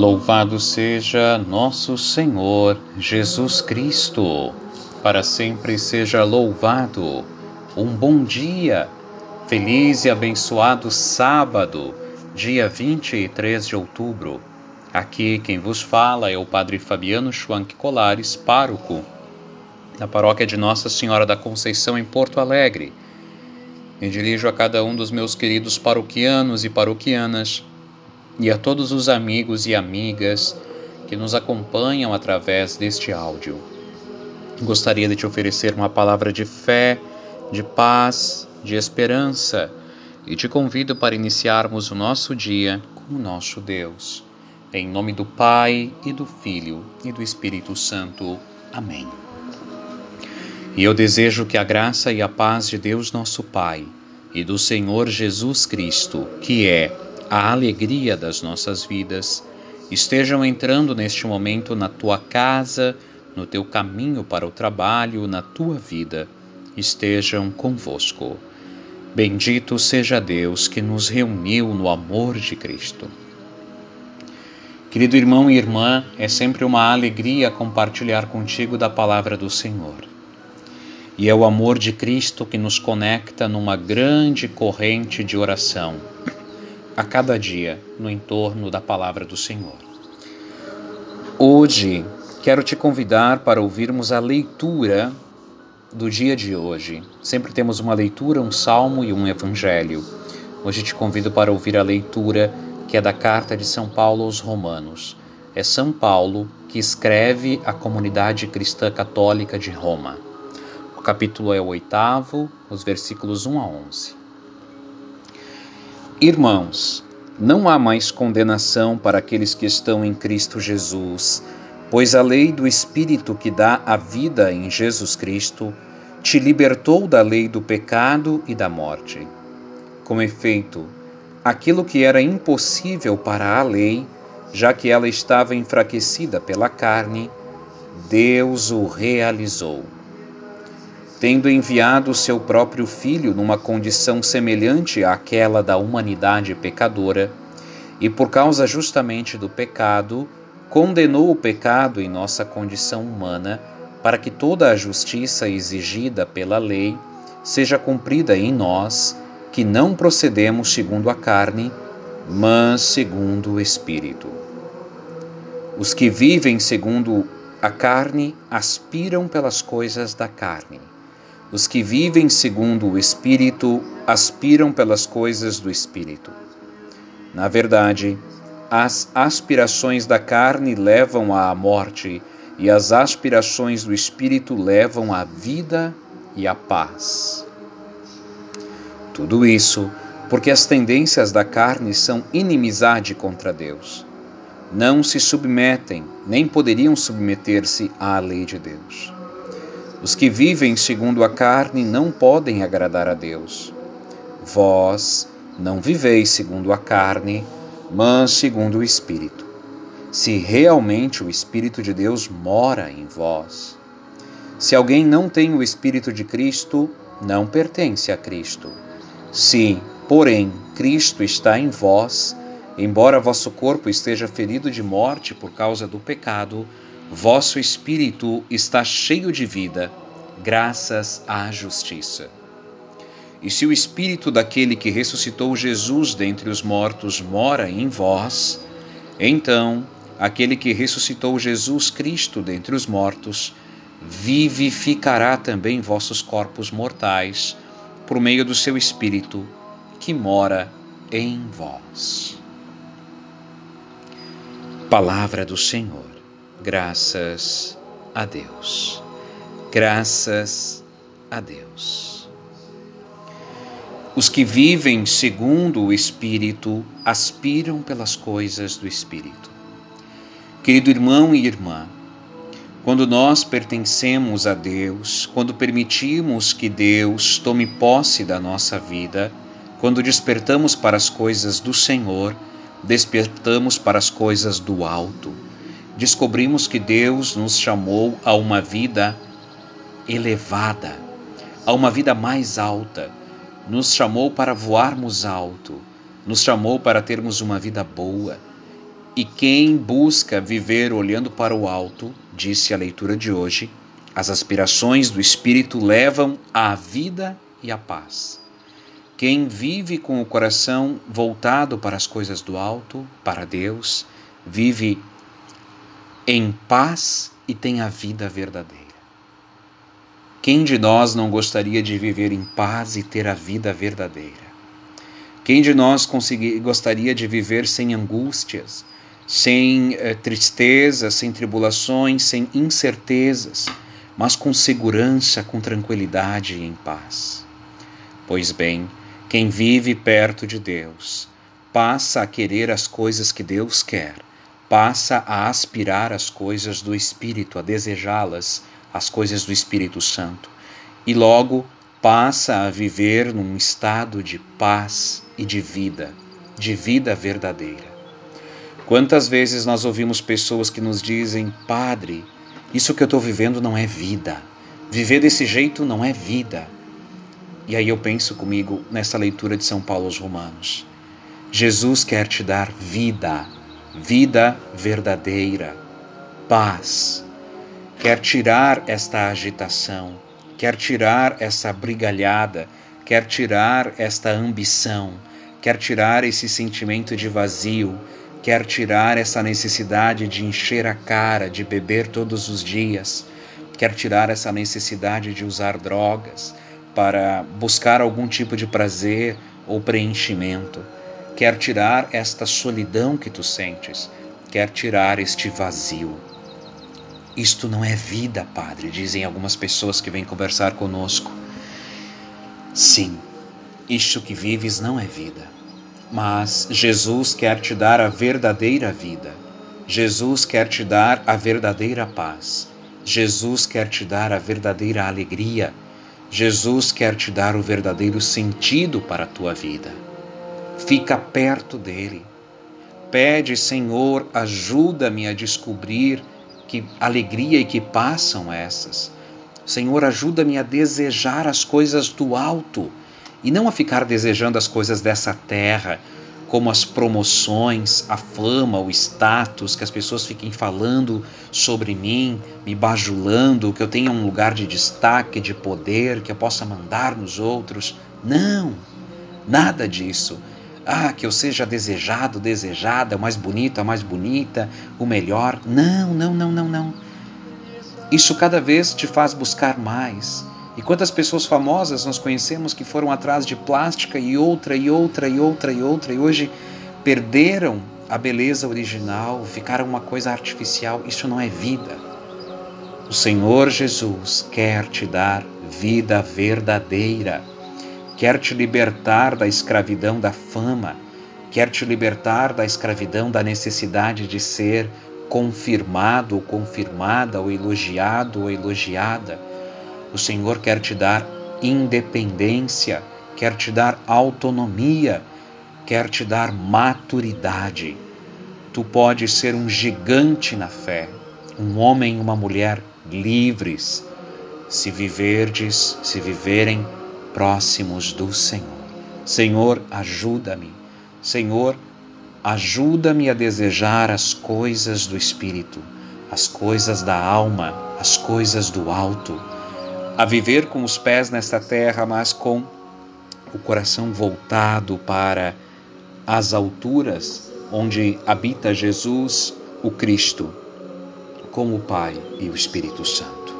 Louvado seja nosso Senhor Jesus Cristo, para sempre seja louvado. Um bom dia, feliz e abençoado sábado, dia 23 de outubro. Aqui quem vos fala é o Padre Fabiano Schwank Colares, pároco da paróquia de Nossa Senhora da Conceição em Porto Alegre. Me dirijo a cada um dos meus queridos paroquianos e paroquianas e a todos os amigos e amigas que nos acompanham através deste áudio. Gostaria de te oferecer uma palavra de fé, de paz, de esperança e te convido para iniciarmos o nosso dia com o nosso Deus. Em nome do Pai e do Filho e do Espírito Santo. Amém. E eu desejo que a graça e a paz de Deus, nosso Pai, e do Senhor Jesus Cristo, que é a alegria das nossas vidas, estejam entrando neste momento na tua casa, no teu caminho para o trabalho, na tua vida, estejam convosco. Bendito seja Deus que nos reuniu no amor de Cristo. Querido irmão e irmã, é sempre uma alegria compartilhar contigo da palavra do Senhor. E é o amor de Cristo que nos conecta numa grande corrente de oração a cada dia no entorno da palavra do Senhor. Hoje quero te convidar para ouvirmos a leitura do dia de hoje. Sempre temos uma leitura, um salmo e um evangelho. Hoje te convido para ouvir a leitura que é da carta de São Paulo aos Romanos. É São Paulo que escreve à comunidade cristã católica de Roma. O capítulo é o oitavo, os versículos 1 a 11. Irmãos, não há mais condenação para aqueles que estão em Cristo Jesus, pois a lei do Espírito que dá a vida em Jesus Cristo te libertou da lei do pecado e da morte. Com efeito, aquilo que era impossível para a lei, já que ela estava enfraquecida pela carne, Deus o realizou tendo enviado seu próprio Filho numa condição semelhante àquela da humanidade pecadora, e por causa justamente do pecado, condenou o pecado em nossa condição humana, para que toda a justiça exigida pela lei seja cumprida em nós, que não procedemos segundo a carne, mas segundo o Espírito. Os que vivem segundo a carne aspiram pelas coisas da carne os que vivem segundo o Espírito aspiram pelas coisas do Espírito. Na verdade, as aspirações da carne levam à morte, e as aspirações do Espírito levam à vida e à paz. Tudo isso porque as tendências da carne são inimizade contra Deus. Não se submetem, nem poderiam submeter-se à lei de Deus. Os que vivem segundo a carne não podem agradar a Deus. Vós não viveis segundo a carne, mas segundo o Espírito. Se realmente o Espírito de Deus mora em vós. Se alguém não tem o Espírito de Cristo, não pertence a Cristo. Se, porém, Cristo está em vós, embora vosso corpo esteja ferido de morte por causa do pecado, vosso espírito está cheio de vida, graças à justiça. E se o espírito daquele que ressuscitou Jesus dentre os mortos mora em vós, então aquele que ressuscitou Jesus Cristo dentre os mortos vivificará também vossos corpos mortais por meio do seu espírito que mora em vós. Palavra do Senhor. Graças a Deus. Graças a Deus. Os que vivem segundo o Espírito aspiram pelas coisas do Espírito. Querido irmão e irmã, quando nós pertencemos a Deus, quando permitimos que Deus tome posse da nossa vida, quando despertamos para as coisas do Senhor, despertamos para as coisas do alto descobrimos que Deus nos chamou a uma vida elevada, a uma vida mais alta, nos chamou para voarmos alto, nos chamou para termos uma vida boa. E quem busca viver olhando para o alto, disse a leitura de hoje, as aspirações do espírito levam à vida e à paz. Quem vive com o coração voltado para as coisas do alto, para Deus, vive em paz e tem a vida verdadeira. Quem de nós não gostaria de viver em paz e ter a vida verdadeira? Quem de nós gostaria de viver sem angústias, sem eh, tristezas, sem tribulações, sem incertezas, mas com segurança, com tranquilidade e em paz? Pois bem, quem vive perto de Deus passa a querer as coisas que Deus quer, passa a aspirar as coisas do Espírito, a desejá-las, as coisas do Espírito Santo, e logo passa a viver num estado de paz e de vida, de vida verdadeira. Quantas vezes nós ouvimos pessoas que nos dizem, Padre, isso que eu estou vivendo não é vida, viver desse jeito não é vida. E aí eu penso comigo nessa leitura de São Paulo aos Romanos. Jesus quer te dar vida, vida verdadeira, paz, quer tirar esta agitação, quer tirar essa brigalhada, quer tirar esta ambição, quer tirar esse sentimento de vazio, quer tirar essa necessidade de encher a cara, de beber todos os dias, quer tirar essa necessidade de usar drogas para buscar algum tipo de prazer ou preenchimento, quer tirar esta solidão que tu sentes, quer tirar este vazio. Isto não é vida, Padre, dizem algumas pessoas que vêm conversar conosco. Sim, isto que vives não é vida. Mas Jesus quer te dar a verdadeira vida. Jesus quer te dar a verdadeira paz. Jesus quer te dar a verdadeira alegria. Jesus quer te dar o verdadeiro sentido para a tua vida. Fica perto dele. Pede, Senhor, ajuda-me a descobrir que alegria e que paz são essas. Senhor, ajuda-me a desejar as coisas do alto e não a ficar desejando as coisas dessa terra, como as promoções, a fama, o status, que as pessoas fiquem falando sobre mim, me bajulando, que eu tenha um lugar de destaque, de poder, que eu possa mandar nos outros. Não, nada disso. Ah, que eu seja desejado, desejada, o mais bonito, a mais bonita, o melhor. Não, não, não, não, não. Isso cada vez te faz buscar mais. E quantas pessoas famosas nós conhecemos que foram atrás de plástica e outra e outra e outra e outra e hoje perderam a beleza original, ficaram uma coisa artificial. Isso não é vida. O Senhor Jesus quer te dar vida verdadeira quer te libertar da escravidão da fama, quer te libertar da escravidão da necessidade de ser confirmado ou confirmada, ou elogiado ou elogiada. O Senhor quer te dar independência, quer te dar autonomia, quer te dar maturidade. Tu podes ser um gigante na fé, um homem e uma mulher livres, se viverdes, se viverem próximos do Senhor. Senhor, ajuda-me. Senhor, ajuda-me a desejar as coisas do Espírito, as coisas da alma, as coisas do alto, a viver com os pés nesta terra, mas com o coração voltado para as alturas onde habita Jesus, o Cristo, com o Pai e o Espírito Santo.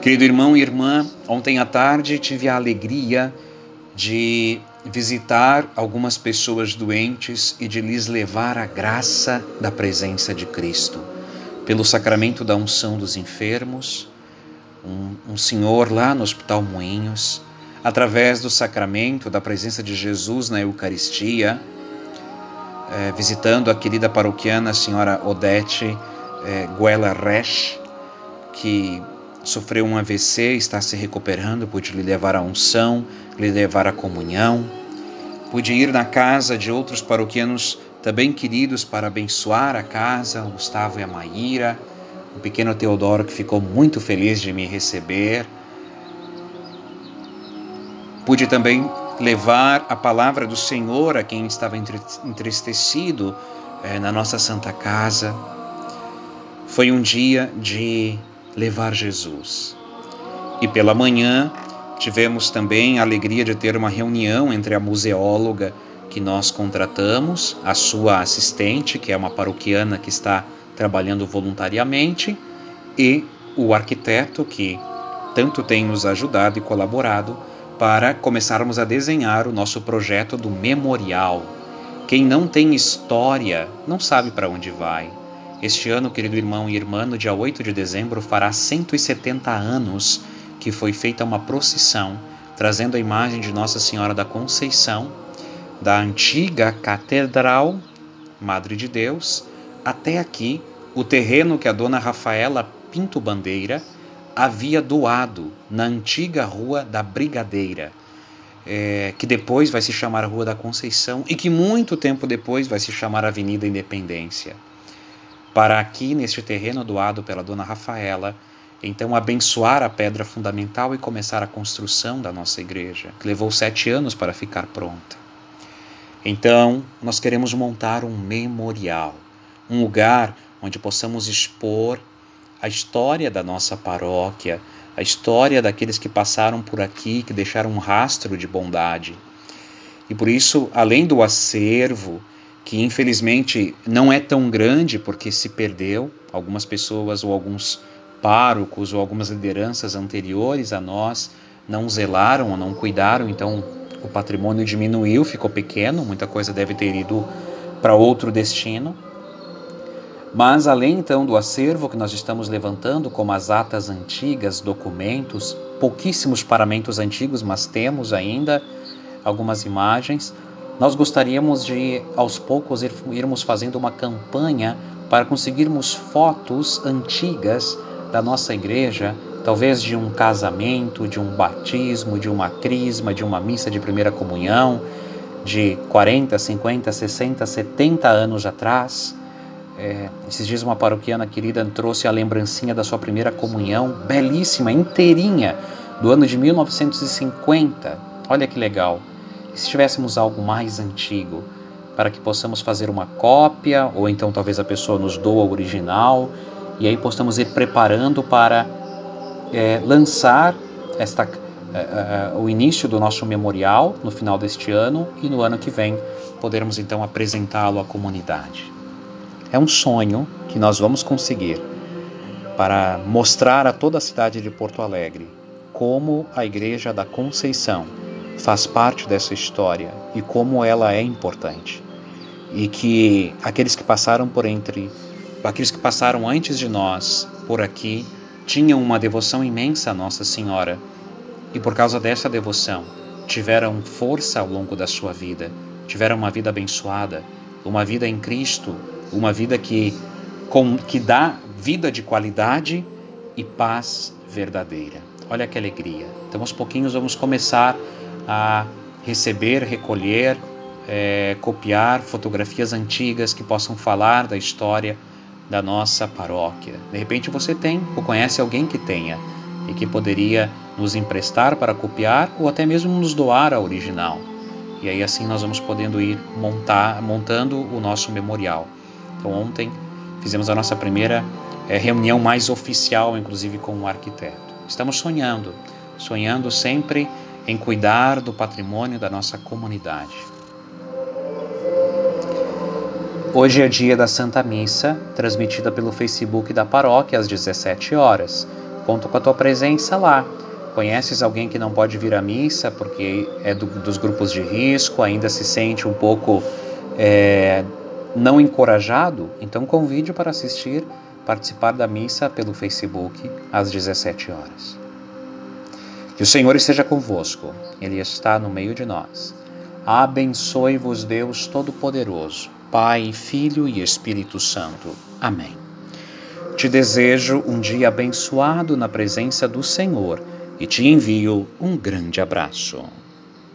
Querido irmão e irmã, ontem à tarde tive a alegria de visitar algumas pessoas doentes e de lhes levar a graça da presença de Cristo. Pelo sacramento da unção dos enfermos, um, um senhor lá no Hospital Moinhos, através do sacramento da presença de Jesus na Eucaristia, é, visitando a querida paroquiana a senhora Odete é, Guela Resch, que sofreu um AVC, está se recuperando, pude lhe levar a unção, lhe levar a comunhão. Pude ir na casa de outros paroquianos também queridos para abençoar a casa, o Gustavo e a Maíra, o pequeno Teodoro que ficou muito feliz de me receber. Pude também levar a palavra do Senhor a quem estava entristecido é, na nossa Santa Casa. Foi um dia de levar Jesus. E pela manhã tivemos também a alegria de ter uma reunião entre a museóloga que nós contratamos, a sua assistente, que é uma paroquiana que está trabalhando voluntariamente, e o arquiteto que tanto tem nos ajudado e colaborado para começarmos a desenhar o nosso projeto do memorial. Quem não tem história não sabe para onde vai. Este ano, querido irmão e irmã, no dia 8 de dezembro, fará 170 anos que foi feita uma procissão trazendo a imagem de Nossa Senhora da Conceição da antiga Catedral Madre de Deus até aqui, o terreno que a dona Rafaela Pinto Bandeira havia doado na antiga Rua da Brigadeira, é, que depois vai se chamar Rua da Conceição e que muito tempo depois vai se chamar Avenida Independência para aqui, neste terreno doado pela dona Rafaela, então abençoar a pedra fundamental e começar a construção da nossa igreja, que levou sete anos para ficar pronta. Então, nós queremos montar um memorial, um lugar onde possamos expor a história da nossa paróquia, a história daqueles que passaram por aqui, que deixaram um rastro de bondade. E por isso, além do acervo, que infelizmente não é tão grande porque se perdeu. Algumas pessoas ou alguns párocos ou algumas lideranças anteriores a nós não zelaram ou não cuidaram, então o patrimônio diminuiu, ficou pequeno, muita coisa deve ter ido para outro destino. Mas além então do acervo que nós estamos levantando, como as atas antigas, documentos, pouquíssimos paramentos antigos, mas temos ainda algumas imagens, nós gostaríamos de, aos poucos, ir, irmos fazendo uma campanha para conseguirmos fotos antigas da nossa igreja, talvez de um casamento, de um batismo, de uma crisma, de uma missa de primeira comunhão, de 40, 50, 60, 70 anos atrás. É, esses dias uma paroquiana querida trouxe a lembrancinha da sua primeira comunhão, belíssima, inteirinha, do ano de 1950. Olha que legal se tivéssemos algo mais antigo, para que possamos fazer uma cópia, ou então talvez a pessoa nos doa o original, e aí possamos ir preparando para é, lançar esta, é, é, o início do nosso memorial no final deste ano e no ano que vem podermos então apresentá-lo à comunidade. É um sonho que nós vamos conseguir para mostrar a toda a cidade de Porto Alegre como a Igreja da Conceição faz parte dessa história e como ela é importante. E que aqueles que passaram por entre, aqueles que passaram antes de nós por aqui, tinham uma devoção imensa a Nossa Senhora. E por causa dessa devoção, tiveram força ao longo da sua vida, tiveram uma vida abençoada, uma vida em Cristo, uma vida que, com, que dá vida de qualidade e paz verdadeira. Olha que alegria. Então, aos pouquinhos, vamos começar a receber, recolher, é, copiar fotografias antigas que possam falar da história da nossa paróquia. De repente você tem ou conhece alguém que tenha e que poderia nos emprestar para copiar ou até mesmo nos doar a original. E aí assim nós vamos podendo ir montar, montando o nosso memorial. Então ontem fizemos a nossa primeira é, reunião mais oficial, inclusive com um arquiteto. Estamos sonhando, sonhando sempre em cuidar do patrimônio da nossa comunidade. Hoje é dia da Santa Missa, transmitida pelo Facebook da paróquia às 17 horas. Conto com a tua presença lá. Conheces alguém que não pode vir à missa porque é do, dos grupos de risco, ainda se sente um pouco é, não encorajado? Então convide para assistir, participar da missa pelo Facebook às 17 horas. Que o Senhor esteja convosco, Ele está no meio de nós. Abençoe-vos, Deus Todo-Poderoso, Pai, Filho e Espírito Santo. Amém. Te desejo um dia abençoado na presença do Senhor e te envio um grande abraço.